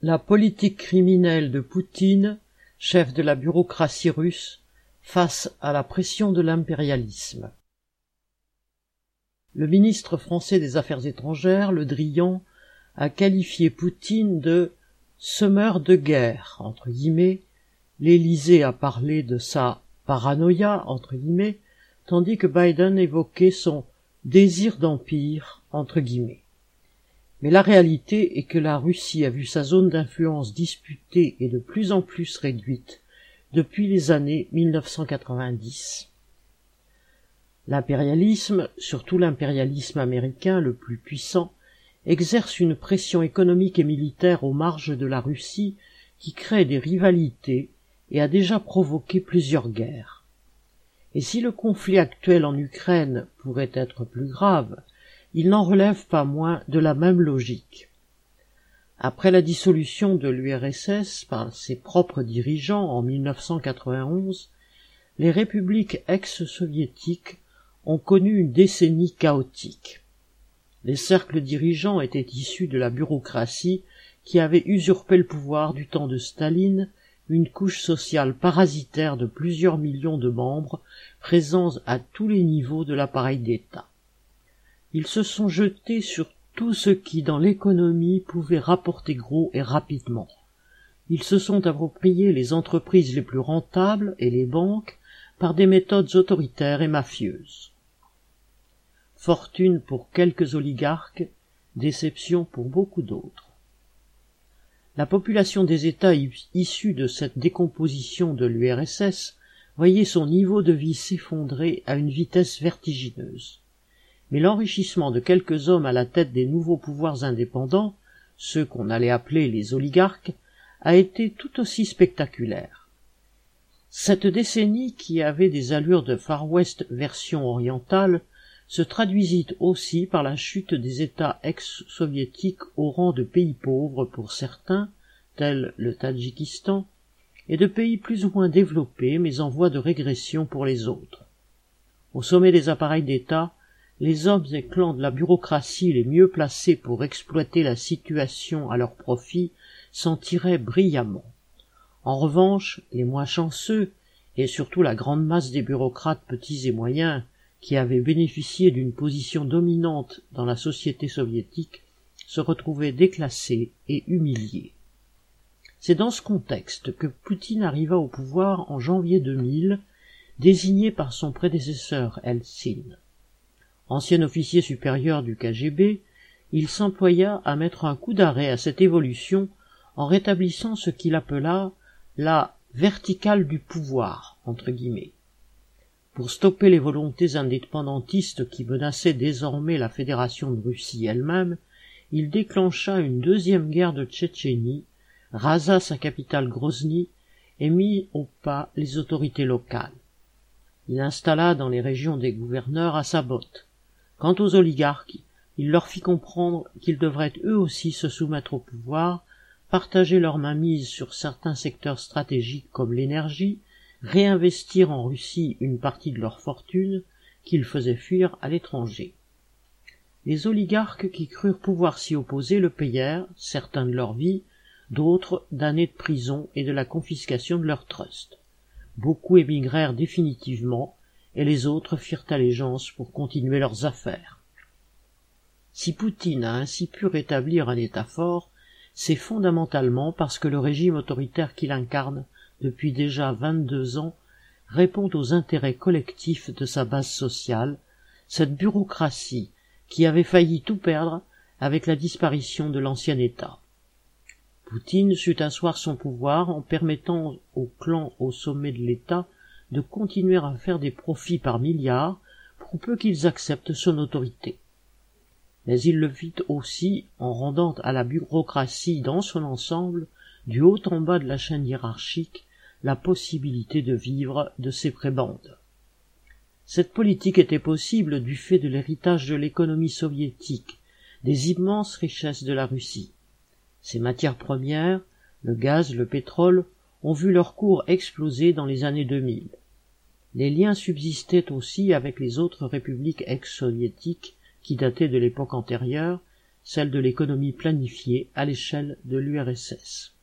La politique criminelle de Poutine, chef de la bureaucratie russe, face à la pression de l'impérialisme. Le ministre français des Affaires étrangères, Le Drian, a qualifié Poutine de semeur de guerre, entre guillemets, l'Élysée a parlé de sa paranoïa, entre guillemets, tandis que Biden évoquait son désir d'empire, entre guillemets. Mais la réalité est que la Russie a vu sa zone d'influence disputée et de plus en plus réduite depuis les années 1990. L'impérialisme, surtout l'impérialisme américain le plus puissant, exerce une pression économique et militaire aux marges de la Russie qui crée des rivalités et a déjà provoqué plusieurs guerres. Et si le conflit actuel en Ukraine pourrait être plus grave, il n'en relève pas moins de la même logique. Après la dissolution de l'URSS par ses propres dirigeants en 1991, les républiques ex-soviétiques ont connu une décennie chaotique. Les cercles dirigeants étaient issus de la bureaucratie qui avait usurpé le pouvoir du temps de Staline, une couche sociale parasitaire de plusieurs millions de membres présents à tous les niveaux de l'appareil d'État. Ils se sont jetés sur tout ce qui dans l'économie pouvait rapporter gros et rapidement. Ils se sont appropriés les entreprises les plus rentables et les banques par des méthodes autoritaires et mafieuses. Fortune pour quelques oligarques, déception pour beaucoup d'autres. La population des États issus de cette décomposition de l'URSS voyait son niveau de vie s'effondrer à une vitesse vertigineuse mais l'enrichissement de quelques hommes à la tête des nouveaux pouvoirs indépendants, ceux qu'on allait appeler les oligarques, a été tout aussi spectaculaire. Cette décennie, qui avait des allures de Far West version orientale, se traduisit aussi par la chute des États ex-soviétiques au rang de pays pauvres pour certains, tels le Tadjikistan, et de pays plus ou moins développés mais en voie de régression pour les autres. Au sommet des appareils d'État, les hommes et clans de la bureaucratie les mieux placés pour exploiter la situation à leur profit s'en tiraient brillamment. En revanche, les moins chanceux, et surtout la grande masse des bureaucrates petits et moyens, qui avaient bénéficié d'une position dominante dans la société soviétique, se retrouvaient déclassés et humiliés. C'est dans ce contexte que Poutine arriva au pouvoir en janvier 2000, désigné par son prédécesseur Eltsine. Ancien officier supérieur du KGB, il s'employa à mettre un coup d'arrêt à cette évolution en rétablissant ce qu'il appela la verticale du pouvoir, entre guillemets. Pour stopper les volontés indépendantistes qui menaçaient désormais la Fédération de Russie elle-même, il déclencha une deuxième guerre de Tchétchénie, rasa sa capitale Grozny et mit au pas les autorités locales. Il installa dans les régions des gouverneurs à sa botte. Quant aux oligarques, il leur fit comprendre qu'ils devraient eux aussi se soumettre au pouvoir, partager leur mainmise sur certains secteurs stratégiques comme l'énergie, réinvestir en Russie une partie de leur fortune qu'ils faisaient fuir à l'étranger. Les oligarques qui crurent pouvoir s'y opposer le payèrent, certains de leur vie, d'autres d'années de prison et de la confiscation de leurs trusts. Beaucoup émigrèrent définitivement, et les autres firent allégeance pour continuer leurs affaires. Si Poutine a ainsi pu rétablir un État fort, c'est fondamentalement parce que le régime autoritaire qu'il incarne depuis déjà vingt-deux ans répond aux intérêts collectifs de sa base sociale, cette bureaucratie qui avait failli tout perdre avec la disparition de l'ancien État. Poutine sut asseoir son pouvoir en permettant aux clans au sommet de l'État de continuer à faire des profits par milliards pour peu qu'ils acceptent son autorité. Mais il le fit aussi en rendant à la bureaucratie dans son ensemble, du haut en bas de la chaîne hiérarchique, la possibilité de vivre de ses prébendes. Cette politique était possible du fait de l'héritage de l'économie soviétique, des immenses richesses de la Russie. Ses matières premières, le gaz, le pétrole, ont vu leur cours exploser dans les années 2000. Les liens subsistaient aussi avec les autres républiques ex-soviétiques qui dataient de l'époque antérieure, celle de l'économie planifiée à l'échelle de l'URSS.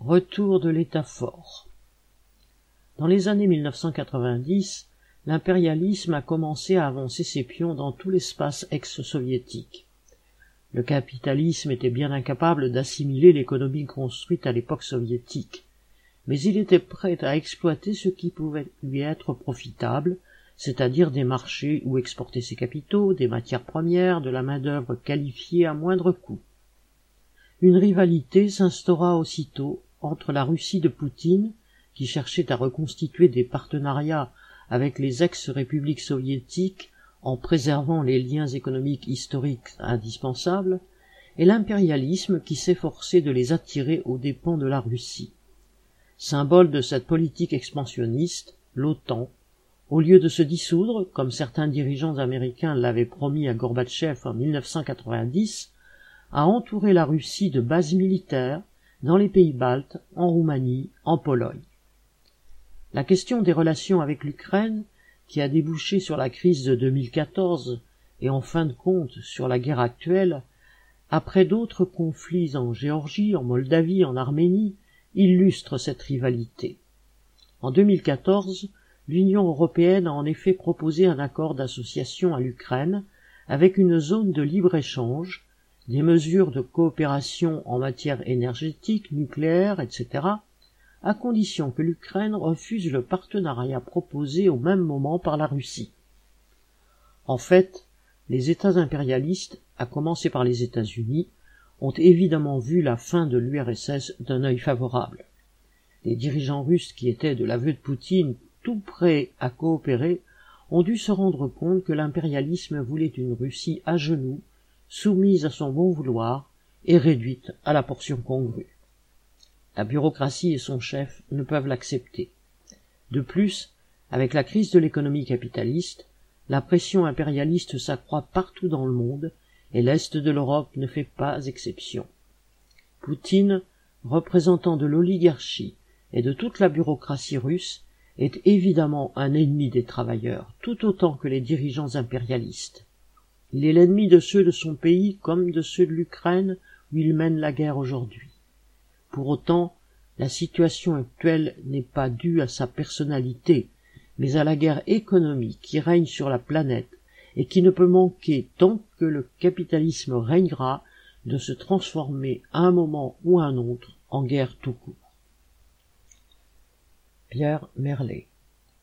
Retour de l'État fort. Dans les années 1990, l'impérialisme a commencé à avancer ses pions dans tout l'espace ex-soviétique. Le capitalisme était bien incapable d'assimiler l'économie construite à l'époque soviétique, mais il était prêt à exploiter ce qui pouvait lui être profitable, c'est-à-dire des marchés où exporter ses capitaux, des matières premières, de la main-d'œuvre qualifiée à moindre coût. Une rivalité s'instaura aussitôt entre la Russie de Poutine, qui cherchait à reconstituer des partenariats avec les ex-républiques soviétiques en préservant les liens économiques historiques indispensables, et l'impérialisme qui s'efforçait de les attirer aux dépens de la Russie. Symbole de cette politique expansionniste, l'OTAN, au lieu de se dissoudre, comme certains dirigeants américains l'avaient promis à Gorbatchev en 1990, a entouré la Russie de bases militaires dans les pays baltes, en Roumanie, en Pologne. La question des relations avec l'Ukraine, qui a débouché sur la crise de 2014 et en fin de compte sur la guerre actuelle, après d'autres conflits en Géorgie, en Moldavie, en Arménie, illustre cette rivalité. En 2014, l'Union européenne a en effet proposé un accord d'association à l'Ukraine avec une zone de libre-échange des mesures de coopération en matière énergétique, nucléaire, etc., à condition que l'Ukraine refuse le partenariat proposé au même moment par la Russie. En fait, les États impérialistes, à commencer par les États-Unis, ont évidemment vu la fin de l'URSS d'un œil favorable. Les dirigeants russes qui étaient de l'aveu de Poutine tout prêts à coopérer ont dû se rendre compte que l'impérialisme voulait une Russie à genoux, soumise à son bon vouloir et réduite à la portion congrue. La bureaucratie et son chef ne peuvent l'accepter. De plus, avec la crise de l'économie capitaliste, la pression impérialiste s'accroît partout dans le monde et l'Est de l'Europe ne fait pas exception. Poutine, représentant de l'oligarchie et de toute la bureaucratie russe, est évidemment un ennemi des travailleurs, tout autant que les dirigeants impérialistes. Il est l'ennemi de ceux de son pays comme de ceux de l'Ukraine où il mène la guerre aujourd'hui. Pour autant, la situation actuelle n'est pas due à sa personnalité, mais à la guerre économique qui règne sur la planète et qui ne peut manquer tant que le capitalisme régnera de se transformer à un moment ou à un autre en guerre tout court. Pierre Merlet